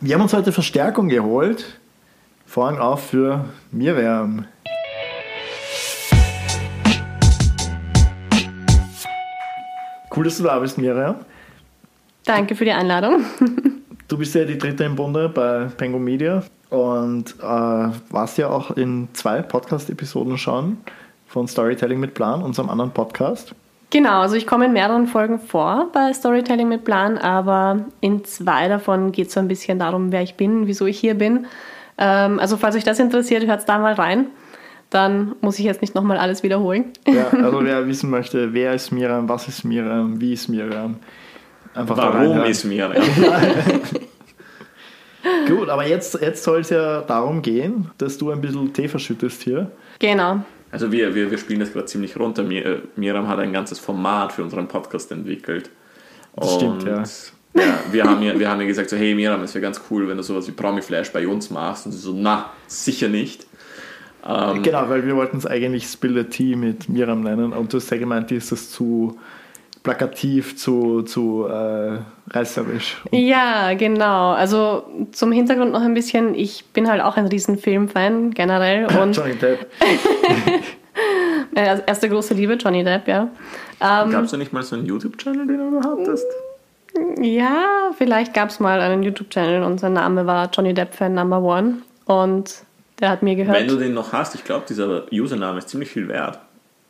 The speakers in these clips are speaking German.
Wir haben uns heute Verstärkung geholt. Vorhang auf für Miriam. Cool, dass du da bist, Miriam. Danke für die Einladung. Du bist ja die dritte im Bunde bei Pengo Media und äh, warst ja auch in zwei Podcast-Episoden schon von Storytelling mit Plan, unserem anderen Podcast. Genau, also ich komme in mehreren Folgen vor bei Storytelling mit Plan, aber in zwei davon geht es so ein bisschen darum, wer ich bin, wieso ich hier bin. Ähm, also falls euch das interessiert, hört da mal rein. Dann muss ich jetzt nicht nochmal alles wiederholen. Ja, also wer wissen möchte, wer ist Miriam, was ist Miriam, wie ist Miriam, Einfach Warum ist mir? Ja. Gut, aber jetzt, jetzt soll es ja darum gehen, dass du ein bisschen Tee verschüttest hier. Genau. Also wir, wir, wir spielen das gerade ziemlich runter. Mir, äh, Miriam hat ein ganzes Format für unseren Podcast entwickelt. Das stimmt, ja. Ja, wir haben ja, wir haben ja gesagt, so, hey Miriam, es wäre ganz cool, wenn du sowas wie Promi Flash bei uns machst. Und sie so, na, sicher nicht. Ähm, genau, weil wir wollten es eigentlich Spill the Tea mit Miriam nennen und du hast ja gemeint, die ist das zu plakativ zu, zu äh, reißerisch. Ja, genau. Also zum Hintergrund noch ein bisschen, ich bin halt auch ein riesen Filmfan generell. Und Johnny Depp. Erste große Liebe, Johnny Depp, ja. Ähm, gab es da nicht mal so einen YouTube-Channel, den du hattest? Ja, vielleicht gab es mal einen YouTube-Channel und sein Name war Johnny Depp Fan Number One. Und der hat mir gehört. Wenn du den noch hast, ich glaube, dieser Username ist ziemlich viel wert.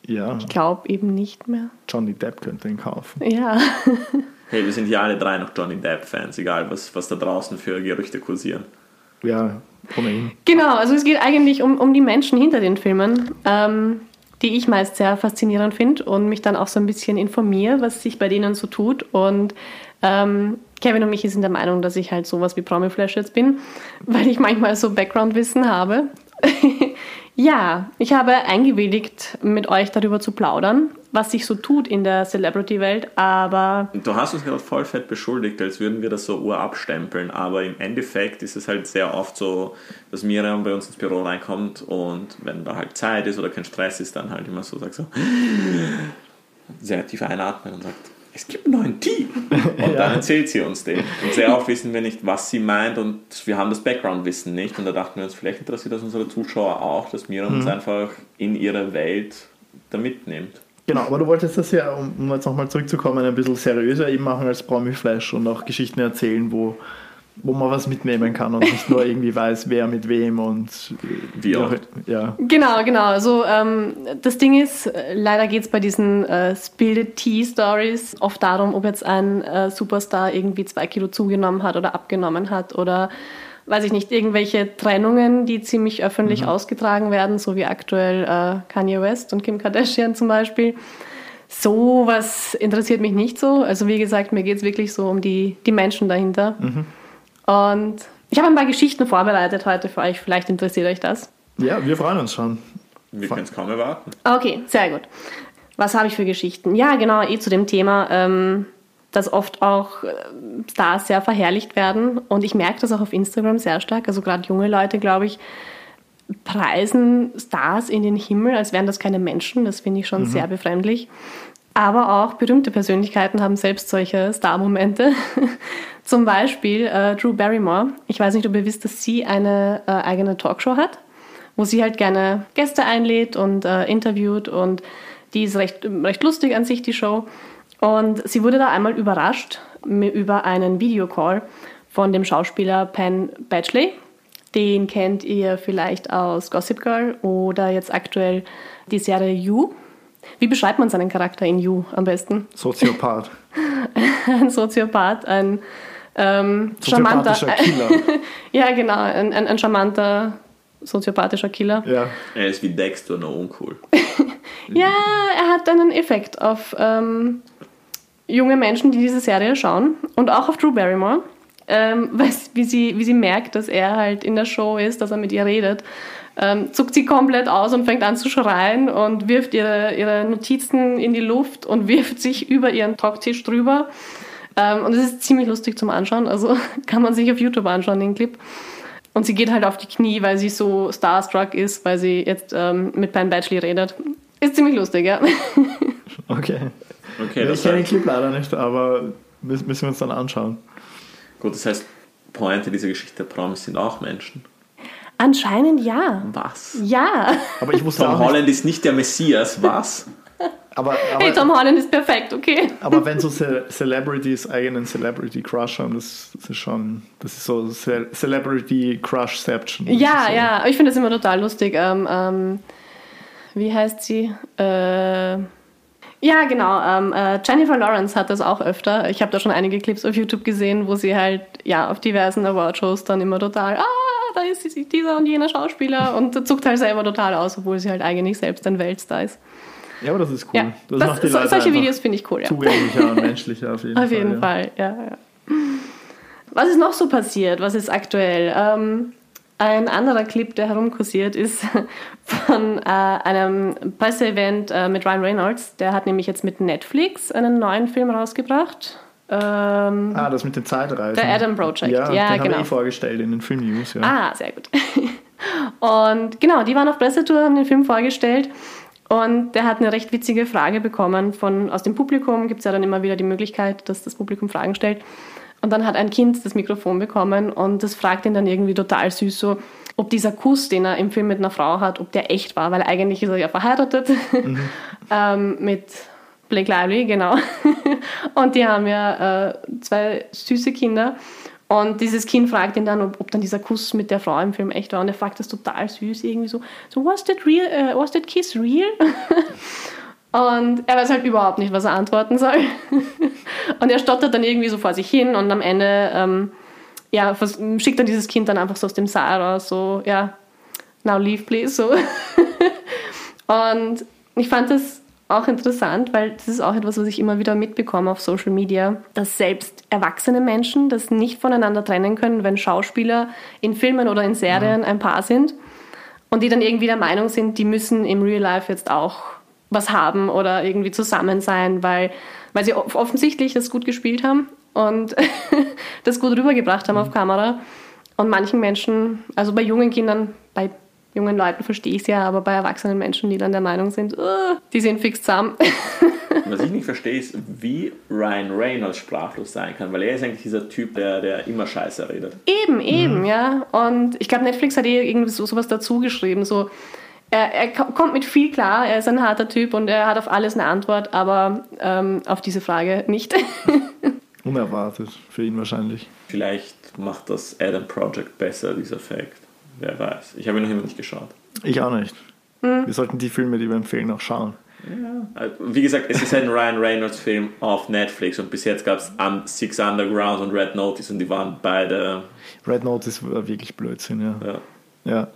Ja. Ich glaube eben nicht mehr. Johnny Depp könnte ihn kaufen. Ja. hey, wir sind hier alle drei noch Johnny Depp-Fans, egal was, was da draußen für Gerüchte kursieren. Ja, ohnehin. Genau, also es geht eigentlich um, um die Menschen hinter den Filmen, ähm, die ich meist sehr faszinierend finde und mich dann auch so ein bisschen informiere, was sich bei denen so tut. Und ähm, Kevin und Michi sind der Meinung, dass ich halt sowas wie Promi Flash jetzt bin, weil ich manchmal so Background-Wissen habe. Ja, ich habe eingewilligt, mit euch darüber zu plaudern, was sich so tut in der Celebrity-Welt, aber... Du hast uns gerade voll fett beschuldigt, als würden wir das so urabstempeln, aber im Endeffekt ist es halt sehr oft so, dass Miriam bei uns ins Büro reinkommt und wenn da halt Zeit ist oder kein Stress ist, dann halt immer so sagt so sehr tief einatmen und sagt, es gibt einen neuen Tee. Und dann erzählt sie uns den. Und sehr oft wissen wir nicht, was sie meint und wir haben das Background-Wissen nicht. Und da dachten wir uns, vielleicht interessiert das unsere Zuschauer auch, dass Miriam mhm. uns einfach in ihre Welt da mitnimmt. Genau, aber du wolltest das ja, um jetzt nochmal zurückzukommen, ein bisschen seriöser eben machen als Promi Flash und auch Geschichten erzählen, wo wo man was mitnehmen kann und nicht nur irgendwie weiß, wer mit wem und wie auch. Ja. Genau, genau. Also ähm, das Ding ist, leider geht es bei diesen äh, Spilled Tea Stories oft darum, ob jetzt ein äh, Superstar irgendwie zwei Kilo zugenommen hat oder abgenommen hat oder weiß ich nicht, irgendwelche Trennungen, die ziemlich öffentlich mhm. ausgetragen werden, so wie aktuell äh, Kanye West und Kim Kardashian zum Beispiel. So was interessiert mich nicht so. Also wie gesagt, mir geht es wirklich so um die, die Menschen dahinter. Mhm. Und ich habe ein paar Geschichten vorbereitet heute für euch. Vielleicht interessiert euch das. Ja, wir freuen uns schon. Wir können es kaum erwarten. Okay, sehr gut. Was habe ich für Geschichten? Ja, genau, eh zu dem Thema, ähm, dass oft auch äh, Stars sehr verherrlicht werden. Und ich merke das auch auf Instagram sehr stark. Also gerade junge Leute, glaube ich, preisen Stars in den Himmel, als wären das keine Menschen. Das finde ich schon mhm. sehr befremdlich. Aber auch berühmte Persönlichkeiten haben selbst solche Star-Momente. Zum Beispiel äh, Drew Barrymore. Ich weiß nicht, ob ihr wisst, dass sie eine äh, eigene Talkshow hat, wo sie halt gerne Gäste einlädt und äh, interviewt und die ist recht, recht lustig an sich, die Show. Und sie wurde da einmal überrascht über einen Videocall von dem Schauspieler Penn Badgley. Den kennt ihr vielleicht aus Gossip Girl oder jetzt aktuell die Serie You. Wie beschreibt man seinen Charakter in You am besten? Soziopath. ein Soziopath, ein ähm, charmanter. Killer. ja, genau, ein, ein, ein, charmanter soziopathischer Killer. Ja. Er ist wie Dexter, nur uncool. ja, er hat einen Effekt auf ähm, junge Menschen, die diese Serie schauen und auch auf Drew Barrymore. Ähm, wie, sie, wie sie merkt, dass er halt in der Show ist, dass er mit ihr redet ähm, zuckt sie komplett aus und fängt an zu schreien und wirft ihre, ihre Notizen in die Luft und wirft sich über ihren Talktisch drüber. Ähm, und es ist ziemlich lustig zum Anschauen, also kann man sich auf YouTube anschauen, den Clip. Und sie geht halt auf die Knie, weil sie so starstruck ist, weil sie jetzt ähm, mit Penn Badgley redet. Ist ziemlich lustig, ja. Okay. okay ich kenne den Clip leider nicht, aber müssen wir uns dann anschauen. Gut, das heißt, Pointe dieser Geschichte, Promis sind auch Menschen. Anscheinend ja. Was? Ja. Aber ich wusste Tom auch nicht, Holland ist nicht der Messias, was? aber, Hey, aber, Tom Holland ist perfekt, okay. aber wenn so Ce Celebrities eigenen Celebrity Crush haben, das, das ist schon, das ist so Ce Celebrity Crushception. Ja, so. ja, ich finde das immer total lustig. Ähm, ähm, wie heißt sie? Äh, ja, genau. Ähm, äh, Jennifer Lawrence hat das auch öfter. Ich habe da schon einige Clips auf YouTube gesehen, wo sie halt ja auf diversen Awardshows dann immer total, ah, da ist dieser und jener Schauspieler und zuckt halt selber total aus, obwohl sie halt eigentlich selbst ein Weltstar ist. Ja, aber das ist cool. Ja, Das, das, macht die so, Leute solche Videos finde ich cool, ja. zugänglicher und menschlicher auf jeden Auf Fall. jeden ja. Fall, ja, ja. Was ist noch so passiert? Was ist aktuell? Ähm, ein anderer Clip, der herumkursiert, ist von äh, einem Presseevent äh, mit Ryan Reynolds. Der hat nämlich jetzt mit Netflix einen neuen Film rausgebracht. Ähm, Ah, das mit den Zeitreisen. Der Adam Project, Ja, ja, den haben genau. wir eh vorgestellt in den Film-News. Ja. Ah, sehr gut. Und genau, die waren auf Pressetour, haben den Film vorgestellt. Und der hat eine recht witzige Frage bekommen von, aus dem Publikum. Gibt es ja dann immer wieder die Möglichkeit, dass das Publikum Fragen stellt. Und dann hat ein Kind das Mikrofon bekommen und das fragt ihn dann irgendwie total süß so, ob dieser Kuss, den er im Film mit einer Frau hat, ob der echt war, weil eigentlich ist er ja verheiratet ähm, mit Blake Lively, genau. und die haben ja äh, zwei süße Kinder. Und dieses Kind fragt ihn dann, ob, ob dann dieser Kuss mit der Frau im Film echt war. Und er fragt das total süß, irgendwie so, so was that real, äh, was that kiss real? und er weiß halt überhaupt nicht, was er antworten soll. und er stottert dann irgendwie so vor sich hin und am Ende ähm, ja, schickt dann dieses Kind dann einfach so aus dem Saal raus, so, ja, now leave please, so. und ich fand das auch interessant, weil das ist auch etwas, was ich immer wieder mitbekomme auf Social Media, dass selbst erwachsene Menschen das nicht voneinander trennen können, wenn Schauspieler in Filmen oder in Serien ein Paar sind und die dann irgendwie der Meinung sind, die müssen im Real Life jetzt auch was haben oder irgendwie zusammen sein, weil, weil sie off- offensichtlich das gut gespielt haben und das gut rübergebracht haben auf Kamera. Und manchen Menschen, also bei jungen Kindern, bei jungen Leuten verstehe ich es ja, aber bei erwachsenen Menschen, die dann der Meinung sind, "Uh, die sind fix zusammen. Was ich nicht verstehe, ist, wie Ryan Reynolds sprachlos sein kann, weil er ist eigentlich dieser Typ, der, der immer Scheiße redet. Eben, eben, ja. Und ich glaube, Netflix hat eh irgendwie so, sowas dazu geschrieben. So, er, er ko- kommt mit viel klar, er ist ein harter Typ und er hat auf alles eine Antwort, aber ähm, auf diese Frage nicht. Unerwartet für ihn wahrscheinlich. Vielleicht macht das Adam Project besser, dieser Fact. Wer weiß. Ich habe ihn noch immer nicht geschaut. Ich auch nicht. Hm. Wir sollten die Filme, die wir empfehlen, auch schauen. Also, Wie gesagt, es ist ein Ryan Reynolds Film auf Netflix und bis jetzt gab es Six Underground und Red Notice und die waren beide. Red Note ist wirklich Blödsinn, ja. Ja. ja.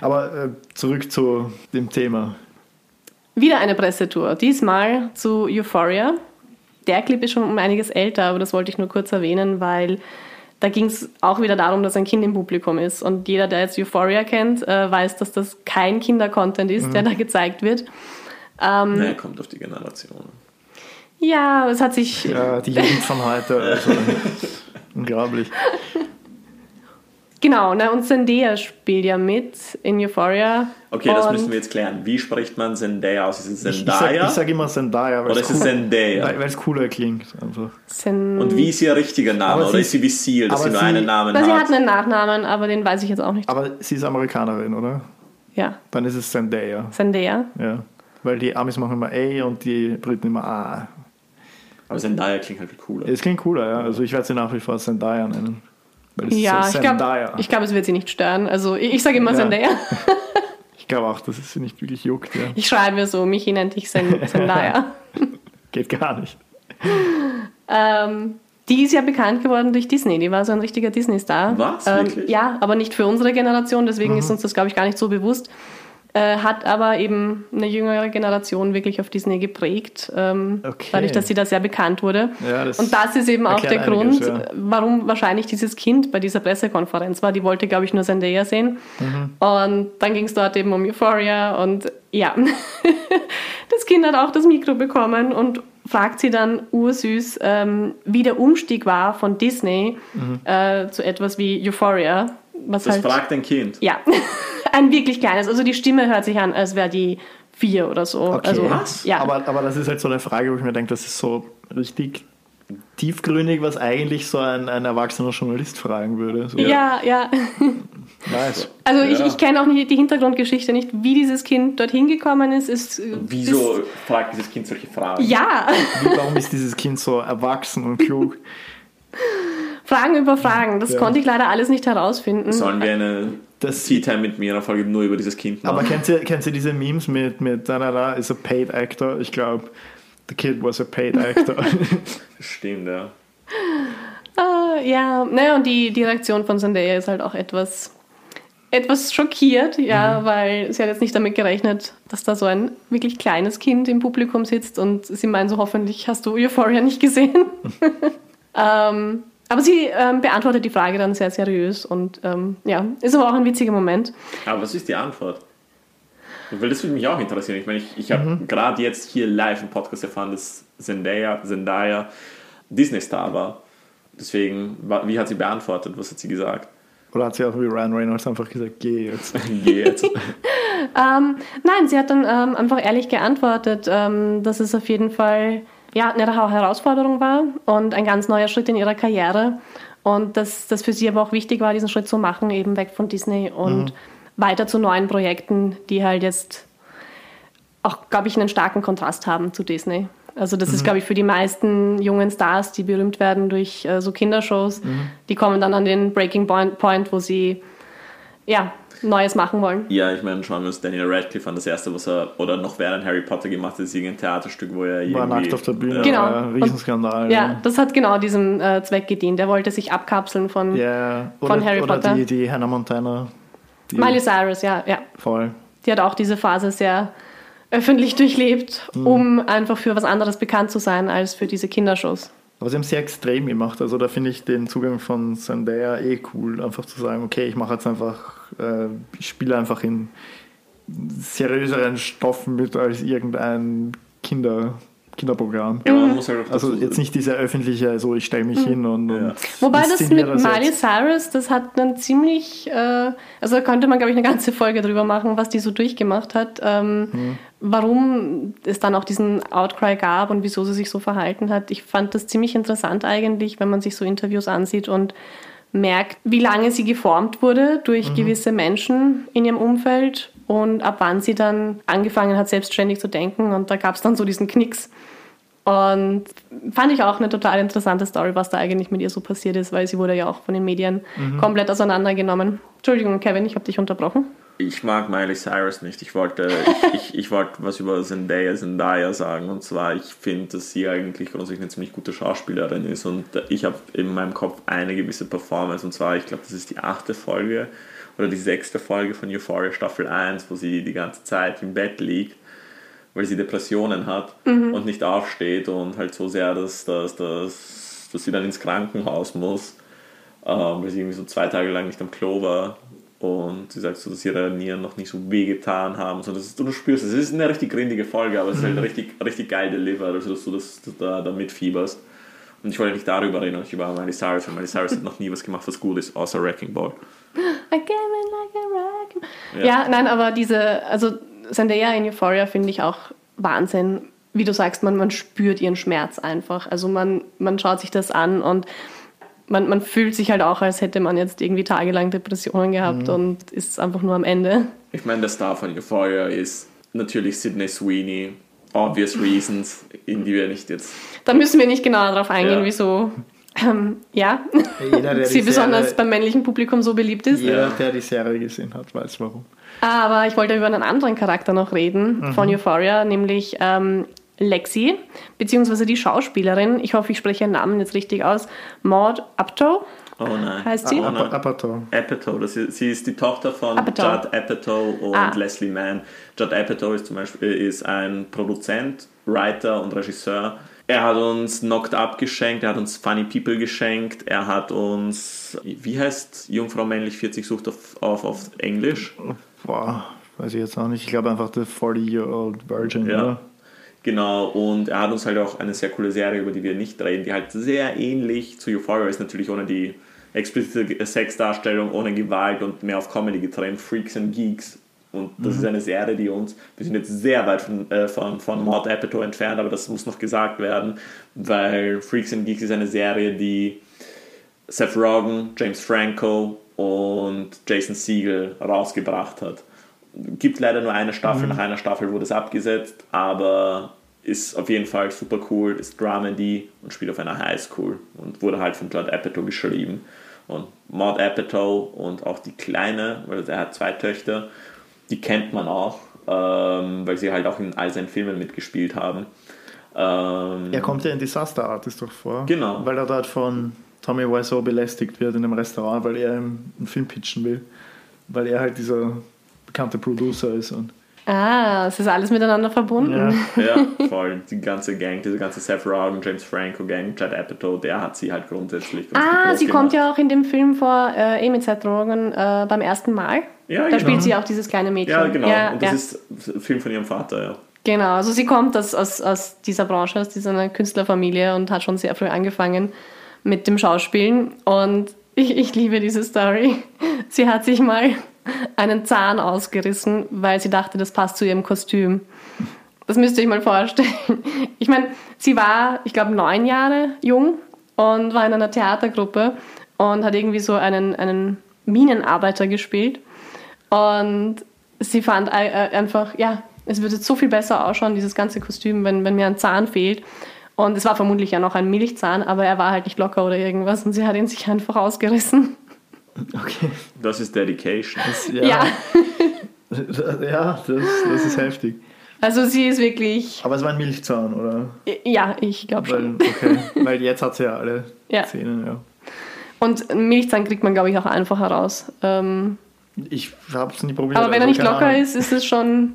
Aber äh, zurück zu dem Thema. Wieder eine Pressetour, diesmal zu Euphoria. Der Clip ist schon um einiges älter, aber das wollte ich nur kurz erwähnen, weil da ging es auch wieder darum, dass ein Kind im Publikum ist. Und jeder, der jetzt Euphoria kennt, äh, weiß, dass das kein Kinder-Content ist, der da gezeigt wird. Ähm, Naja, kommt auf die Generation. ja, es hat sich Ja, die Jugend von heute, also unglaublich. Genau, ne, und Zendaya spielt ja mit in Euphoria. Okay, das müssen wir jetzt klären. Wie spricht man Zendaya aus? Ist es Ich, ich, sag, Zendaya? ich sag immer Zendaya, weil Oder es ist es cool- Zendaya? weil es cooler klingt. Einfach. Zen Und wie ist ihr richtiger Name? Oder ist sie wie Seal, dass sie nur sie- einen Namen Na, sie hat? hat einen Nachnamen, aber den weiß ich jetzt auch nicht. Aber sie ist Amerikanerin, oder? Ja, Dann ist es Zendaya. Zendaya. Ja. Weil die Amis machen immer A und die Briten immer A. Aber Zendaya klingt halt viel cooler. Es klingt cooler, ja. Also ich werde sie nach wie vor Zendaya nennen. Weil es Ja, ist ich Zendaya. glaube, ich glaub, es wird sie nicht stören. Also ich, ich sage immer Ja. Zendaya. Ich glaube auch, dass es sie nicht wirklich juckt. Ja. Ich schreibe so, Michi nennt dich Zen- Zendaya. Geht gar nicht. ähm, die ist ja bekannt geworden durch Disney. Die war so ein richtiger Disney-Star. Was? Ähm, ja, aber nicht für unsere Generation. Deswegen Mhm. ist uns das, glaube ich, gar nicht so bewusst. Äh, hat aber eben eine jüngere Generation wirklich auf Disney geprägt, ähm, Okay. dadurch, dass sie da sehr bekannt wurde. Ja, das Und das ist eben auch der einiges, Grund, ja. warum wahrscheinlich dieses Kind bei dieser Pressekonferenz war. Die wollte, glaube ich, nur Zendaya sehen. Mhm. Und dann ging es dort eben um Euphoria und ja, das Kind hat auch das Mikro bekommen und fragt sie dann ursüß, ähm, wie der Umstieg war von Disney Mhm. äh, zu etwas wie Euphoria. Was Das halt, fragt ein Kind. ja, ein wirklich kleines. Also die Stimme hört sich an, als wäre die vier oder so. Okay. Also, Was? Ja. Aber, aber das ist halt so eine Frage, wo ich mir denke, das ist so richtig tiefgründig, was eigentlich so ein, ein erwachsener Journalist fragen würde. So. Ja, ja. Nice. Also ich, Ja. ich kenne auch nicht die Hintergrundgeschichte nicht, wie dieses Kind dorthin gekommen ist. ist Wieso Ist, fragt dieses Kind solche Fragen? ja, Wie, warum ist dieses Kind so erwachsen und klug? Fragen über Fragen. Das Ja. konnte ich leider alles nicht herausfinden. Sollen wir eine Das- Tea Time mit mir Folge nur über dieses Kind Aber machen? kennt ihr, kennt ihr diese Memes mit, mit da, da, da is a paid actor? Ich glaube, the kid was a paid actor. Stimmt, ja. Ah, ja, naja, und die, die Reaktion von Zendaya ist halt auch etwas, etwas schockiert, ja, weil sie hat jetzt nicht damit gerechnet, dass da so ein wirklich kleines Kind im Publikum sitzt und sie meint so, hoffentlich hast du Euphoria nicht gesehen. ähm, aber sie ähm, beantwortet die Frage dann sehr seriös und ähm, ja, ist aber auch ein witziger Moment. Aber was ist die Antwort? Weil das würde mich auch interessieren. Ich meine, ich, ich habe Mhm. gerade jetzt hier live im Podcast erfahren, dass Zendaya, Zendaya Disney-Star war. Deswegen, wie hat sie beantwortet? Was hat sie gesagt? Oder hat sie auch wie Ryan Reynolds einfach gesagt, geh jetzt. Geh jetzt. Ähm, nein, sie hat dann ähm, einfach ehrlich geantwortet, ähm, dass es auf jeden Fall ja, eine Hera- Herausforderung war und ein ganz neuer Schritt in ihrer Karriere. Und dass das für sie aber auch wichtig war, diesen Schritt zu machen, eben weg von Disney und weiter zu neuen Projekten, die halt jetzt auch, glaube ich, einen starken Kontrast haben zu Disney. Also das ist, glaube ich, für die meisten jungen Stars, die berühmt werden durch äh, so Kindershows, die kommen dann an den Breaking Point, Point wo sie ja, Neues machen wollen. Ja, ich meine, schauen wir uns Daniel Radcliffe an. Das erste, was er, oder noch während Harry Potter gemacht hat, ist irgendein Theaterstück, wo er irgendwie... War nackt auf der Bühne. Ja. Genau. War ein Riesenskandal. Ja, das hat genau diesem äh, Zweck gedient. Er wollte sich abkapseln von Ja, Von oder, Harry oder Potter. die, die Hannah Montana. Die Miley Cyrus, ja, ja. Voll. Die hat auch diese Phase sehr öffentlich durchlebt, Mhm. um einfach für was anderes bekannt zu sein als für diese Kindershows. Aber sie haben es sehr extrem gemacht. Also da finde ich den Zugang von Zendaya eh cool. Einfach zu sagen, okay, ich mache jetzt einfach, äh, ich spiele einfach in seriöseren Stoffen mit als irgendein Kinder, Kinderprogramm. Ja, man muss halt Also jetzt nicht diese öffentliche, so ich stelle mich hin und, Ja. und Wobei das mit das Miley jetzt. Cyrus, das hat dann ziemlich, äh, also da könnte man, glaube ich, eine ganze Folge drüber machen, was die so durchgemacht hat, ähm, Mhm. Warum es dann auch diesen Outcry gab und wieso sie sich so verhalten hat. Ich fand das ziemlich interessant eigentlich, wenn man sich so Interviews ansieht und merkt, wie lange sie geformt wurde durch gewisse Menschen in ihrem Umfeld und ab wann sie dann angefangen hat, selbstständig zu denken. Und da gab es dann so diesen Knicks. Und fand ich auch eine total interessante Story, was da eigentlich mit ihr so passiert ist, weil sie wurde ja auch von den Medien komplett auseinandergenommen. Entschuldigung, Kevin, ich habe dich unterbrochen. Ich mag Miley Cyrus nicht. Ich wollte, ich, ich, ich wollte was über Zendaya, Zendaya sagen. Und zwar, ich finde, dass sie eigentlich grundsätzlich eine ziemlich gute Schauspielerin ist. Und ich habe in meinem Kopf eine gewisse Performance. Und zwar, ich glaube, das ist die achte Folge oder die sechste Folge von Euphoria Staffel 1, wo sie die ganze Zeit im Bett liegt, weil sie Depressionen hat und nicht aufsteht und halt so sehr, dass, dass, dass, dass sie dann ins Krankenhaus muss, ähm, weil sie irgendwie so zwei Tage lang nicht am Klo war. Und sie sagt so, dass ihre Nieren noch nicht so wehgetan haben. So, das du spürst es. Es ist eine richtig grindige Folge, aber es ist halt richtig, richtig geil delivered, also dass du das, dass du da, da mitfieberst. Und ich wollte nicht darüber reden, ich über Miley Cyrus. weil Miley Cyrus hat noch nie was gemacht, was gut ist, außer Wrecking Ball. I came in like a rock. Ja. Ja. nein, aber diese, also Zendaya in Euphoria finde ich auch Wahnsinn. Wie du sagst, man, man spürt ihren Schmerz einfach. Also man, man schaut sich das an und man, man fühlt sich halt auch, als hätte man jetzt irgendwie tagelang Depressionen gehabt und ist einfach nur am Ende. Ich meine, der Star von Euphoria ist natürlich Sydney Sweeney. Obvious reasons, in die wir nicht jetzt. Da müssen wir nicht genauer drauf eingehen, Ja. wieso ähm, ja, Jeder, der sie die besonders Serie- beim männlichen Publikum so beliebt ist. Jeder, der die Serie gesehen hat, weiß warum. Aber ich wollte über einen anderen Charakter noch reden von Euphoria, nämlich ähm, Lexi, beziehungsweise die Schauspielerin, ich hoffe, ich spreche ihren Namen jetzt richtig aus, Maud Apatow. Oh nein. Heißt sie? Oh Ap nein. Apatow. Apatow, das ist, sie ist die Tochter von Apatow. Judd Apatow und Ah. Leslie Mann. Judd Apatow ist zum Beispiel ist ein Produzent, Writer und Regisseur. Er hat uns Knocked Up geschenkt, er hat uns Funny People geschenkt, er hat uns, wie heißt Jungfrau männlich 40 sucht auf, auf, auf Englisch? Boah, weiß ich jetzt auch nicht. Ich glaube einfach The 40-Year-Old Virgin, Ja. oder? Genau, und er hat uns halt auch eine sehr coole Serie, über die wir nicht reden, die halt sehr ähnlich zu Euphoria ist, natürlich ohne die explizite Sexdarstellung, ohne Gewalt und mehr auf Comedy getrennt, Freaks and Geeks. Und das ist eine Serie, die uns, wir sind jetzt sehr weit von, äh, von, von Maud Apatow entfernt, aber das muss noch gesagt werden, weil Freaks and Geeks ist eine Serie, die Seth Rogen, James Franco und Jason Siegel rausgebracht hat. Gibt leider nur eine Staffel, nach einer Staffel wurde es abgesetzt, aber ist auf jeden Fall super cool, ist Dramedy und spielt auf einer Highschool und wurde halt von Judd Apatow geschrieben. Und Maud Apatow und auch die Kleine, weil er hat zwei Töchter, die kennt man auch, ähm, weil sie halt auch in all seinen Filmen mitgespielt haben. Ähm, Er kommt ja in Disaster Artist doch vor. Genau. Weil er dort von Tommy Wiseau belästigt wird in einem Restaurant, weil er einen Film pitchen will. Weil er halt dieser bekannte Producer ist. Und, Ah, es ist alles miteinander verbunden. ja. ja, voll. Die ganze Gang, diese ganze Seth Rogen, James Franco Gang, Judd Apatow, der hat sie halt grundsätzlich Ah, sie kommt gemacht. ja auch in dem Film vor, äh, eh mit Seth Rogen, äh, beim ersten Mal. Ja, da genau. spielt sie auch dieses kleine Mädchen. Ja, genau. Ja, und das ja. ist ein Film von ihrem Vater, ja. Genau, also sie kommt aus, aus, aus dieser Branche, aus dieser Künstlerfamilie und hat schon sehr früh angefangen mit dem Schauspielen. Und ich, ich liebe diese Story. Sie hat sich mal einen Zahn ausgerissen, weil sie dachte, das passt zu ihrem Kostüm. Das müsst ihr euch mal vorstellen. Ich meine, sie war, ich glaube, neun Jahre jung und war in einer Theatergruppe und hat irgendwie so einen, einen Minenarbeiter gespielt. Und sie fand äh, einfach, ja, es würde so viel besser ausschauen, dieses ganze Kostüm, wenn, wenn mir ein Zahn fehlt. Und es war vermutlich ja noch ein Milchzahn, aber er war halt nicht locker oder irgendwas und sie hat ihn sich einfach ausgerissen. Okay. Das ist Dedication. Das, Ja. ja, ja das, das ist heftig. Also sie ist wirklich, Aber es war ein Milchzahn, oder? ja, ich glaube schon. okay. Weil jetzt hat sie ja alle Ja. Zähne, ja. Und einen Milchzahn kriegt man, glaube ich, auch einfacher raus. Ähm, Ich habe es nie probiert. aber wenn er also nicht keine locker Ahnung. ist, ist es schon,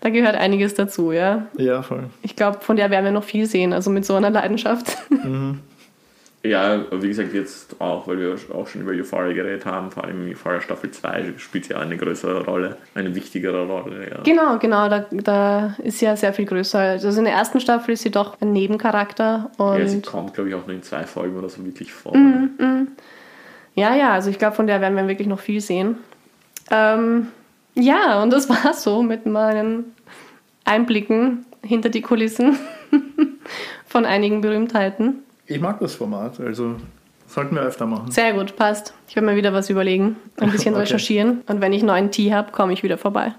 da gehört einiges dazu, ja. Ja, voll. Ich glaube, von der werden wir noch viel sehen, also mit so einer Leidenschaft. Ja, wie gesagt, jetzt auch, weil wir auch schon über Euphoria geredet haben, vor allem Euphoria Staffel 2 spielt sie auch eine größere Rolle, eine wichtigere Rolle, ja. Genau, genau, da, da ist sie ja sehr viel größer. Also in der ersten Staffel ist sie doch ein Nebencharakter und Ja, sie kommt, glaube ich, auch nur in zwei Folgen oder so wirklich vor. Mhm. Ja, ja, also ich glaube, von der werden wir wirklich noch viel sehen. Ähm, ja, und das war so mit meinen Einblicken hinter die Kulissen von einigen Berühmtheiten. Ich mag das Format, also sollten wir öfter machen. Sehr gut, passt. Ich werde mir wieder was überlegen, ein bisschen Okay. recherchieren und wenn ich neuen Tee habe, komme ich wieder vorbei.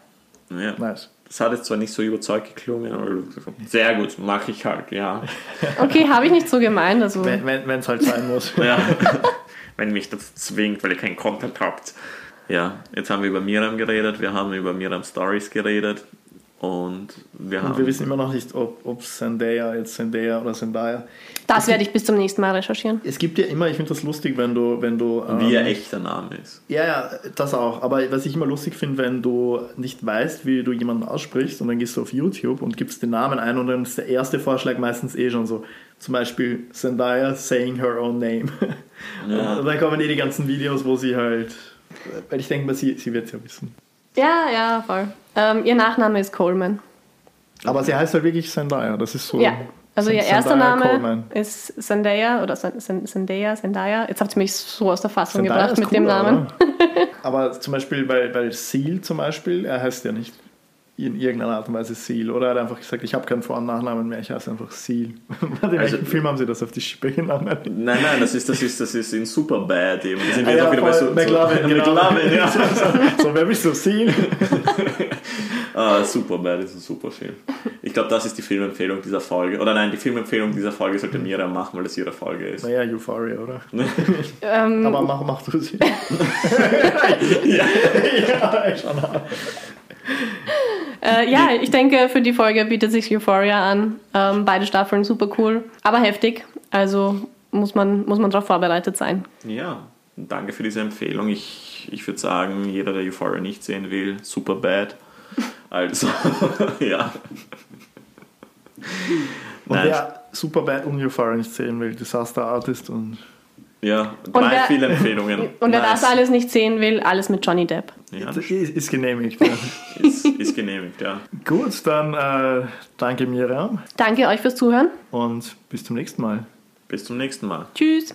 Ja. Nice. Das hat jetzt zwar nicht so überzeugt geklungen, aber sehr gut, mache ich halt, ja. Okay, habe ich nicht so gemeint, also Wenn es halt sein muss. ja. Wenn mich das zwingt, weil ihr keinen Content habt. Ja, jetzt haben wir über Miriam geredet, wir haben über Miriam Stories geredet und wir haben. Und wir wissen immer noch nicht, ob, ob Zendaya jetzt Zendaya oder Zendaya. das werde ich bis zum nächsten Mal recherchieren. Es gibt ja immer, ich finde das lustig, wenn du, wenn du. ähm, wie ihr echter Name ist. Ja, ja, das auch. Aber was ich immer lustig finde, wenn du nicht weißt, wie du jemanden aussprichst und dann gehst du auf YouTube und gibst den Namen ein und dann ist der erste Vorschlag meistens eh schon so. Zum Beispiel Zendaya saying her own name. Ja. Und dann kommen eh die ganzen Videos, wo sie halt. Weil ich denke mal, sie, sie wird es ja wissen. Ja, ja, voll. Ähm, ihr Nachname ist Coleman. Aber sie heißt halt wirklich Zendaya, das ist so. Ja, also ihr Zendaya erster Name Coleman. ist Zendaya oder Zen- Zen- Zendaya, Zendaya. Jetzt habt ihr mich so aus der Fassung Zendaya gebracht mit dem cooler, Namen. Aber zum Beispiel, weil, weil Seal zum Beispiel, er heißt ja nicht in irgendeiner Art und Weise Seal. Oder er hat einfach gesagt, ich habe keinen Vor- und Nachnamen mehr, ich heiße einfach Seal. In Also- welchem Film haben sie das auf die Schippe genommen? Nein, nein, das ist, das ist, das ist in Superbad eben. Da sind Ah, ja, auch wieder bei so, McLovin, so, genau. McLovin, ja. so, wer bist du? Seal? Ah, Superbad ist ein super Film. Ich glaube, das ist die Filmempfehlung dieser Folge. Oder nein, die Filmempfehlung dieser Folge sollte Miriam machen, weil das ihre Folge ist. Naja, Euphoria, oder? Ähm, Aber mach, mach du sie. Ja. ja, schon. äh, ja, ich denke, für die Folge bietet sich Euphoria an. Ähm, beide Staffeln super cool, aber heftig. Also muss man, muss man darauf vorbereitet sein. Ja, danke für diese Empfehlung. Ich, ich würde sagen, jeder, der Euphoria nicht sehen will, Superbad. Also, ja. Und Nein, wer Superbad und Euphoria nicht sehen will, Disaster Artist und ja, Und drei wer- viele Empfehlungen. Und wer Nice. das alles nicht sehen will, alles mit Johnny Depp. Ja, ist, ist genehmigt. Ja. ist, ist genehmigt, ja. Gut, dann äh, danke Miriam Danke euch fürs Zuhören. und bis zum nächsten Mal. Bis zum nächsten Mal. Tschüss.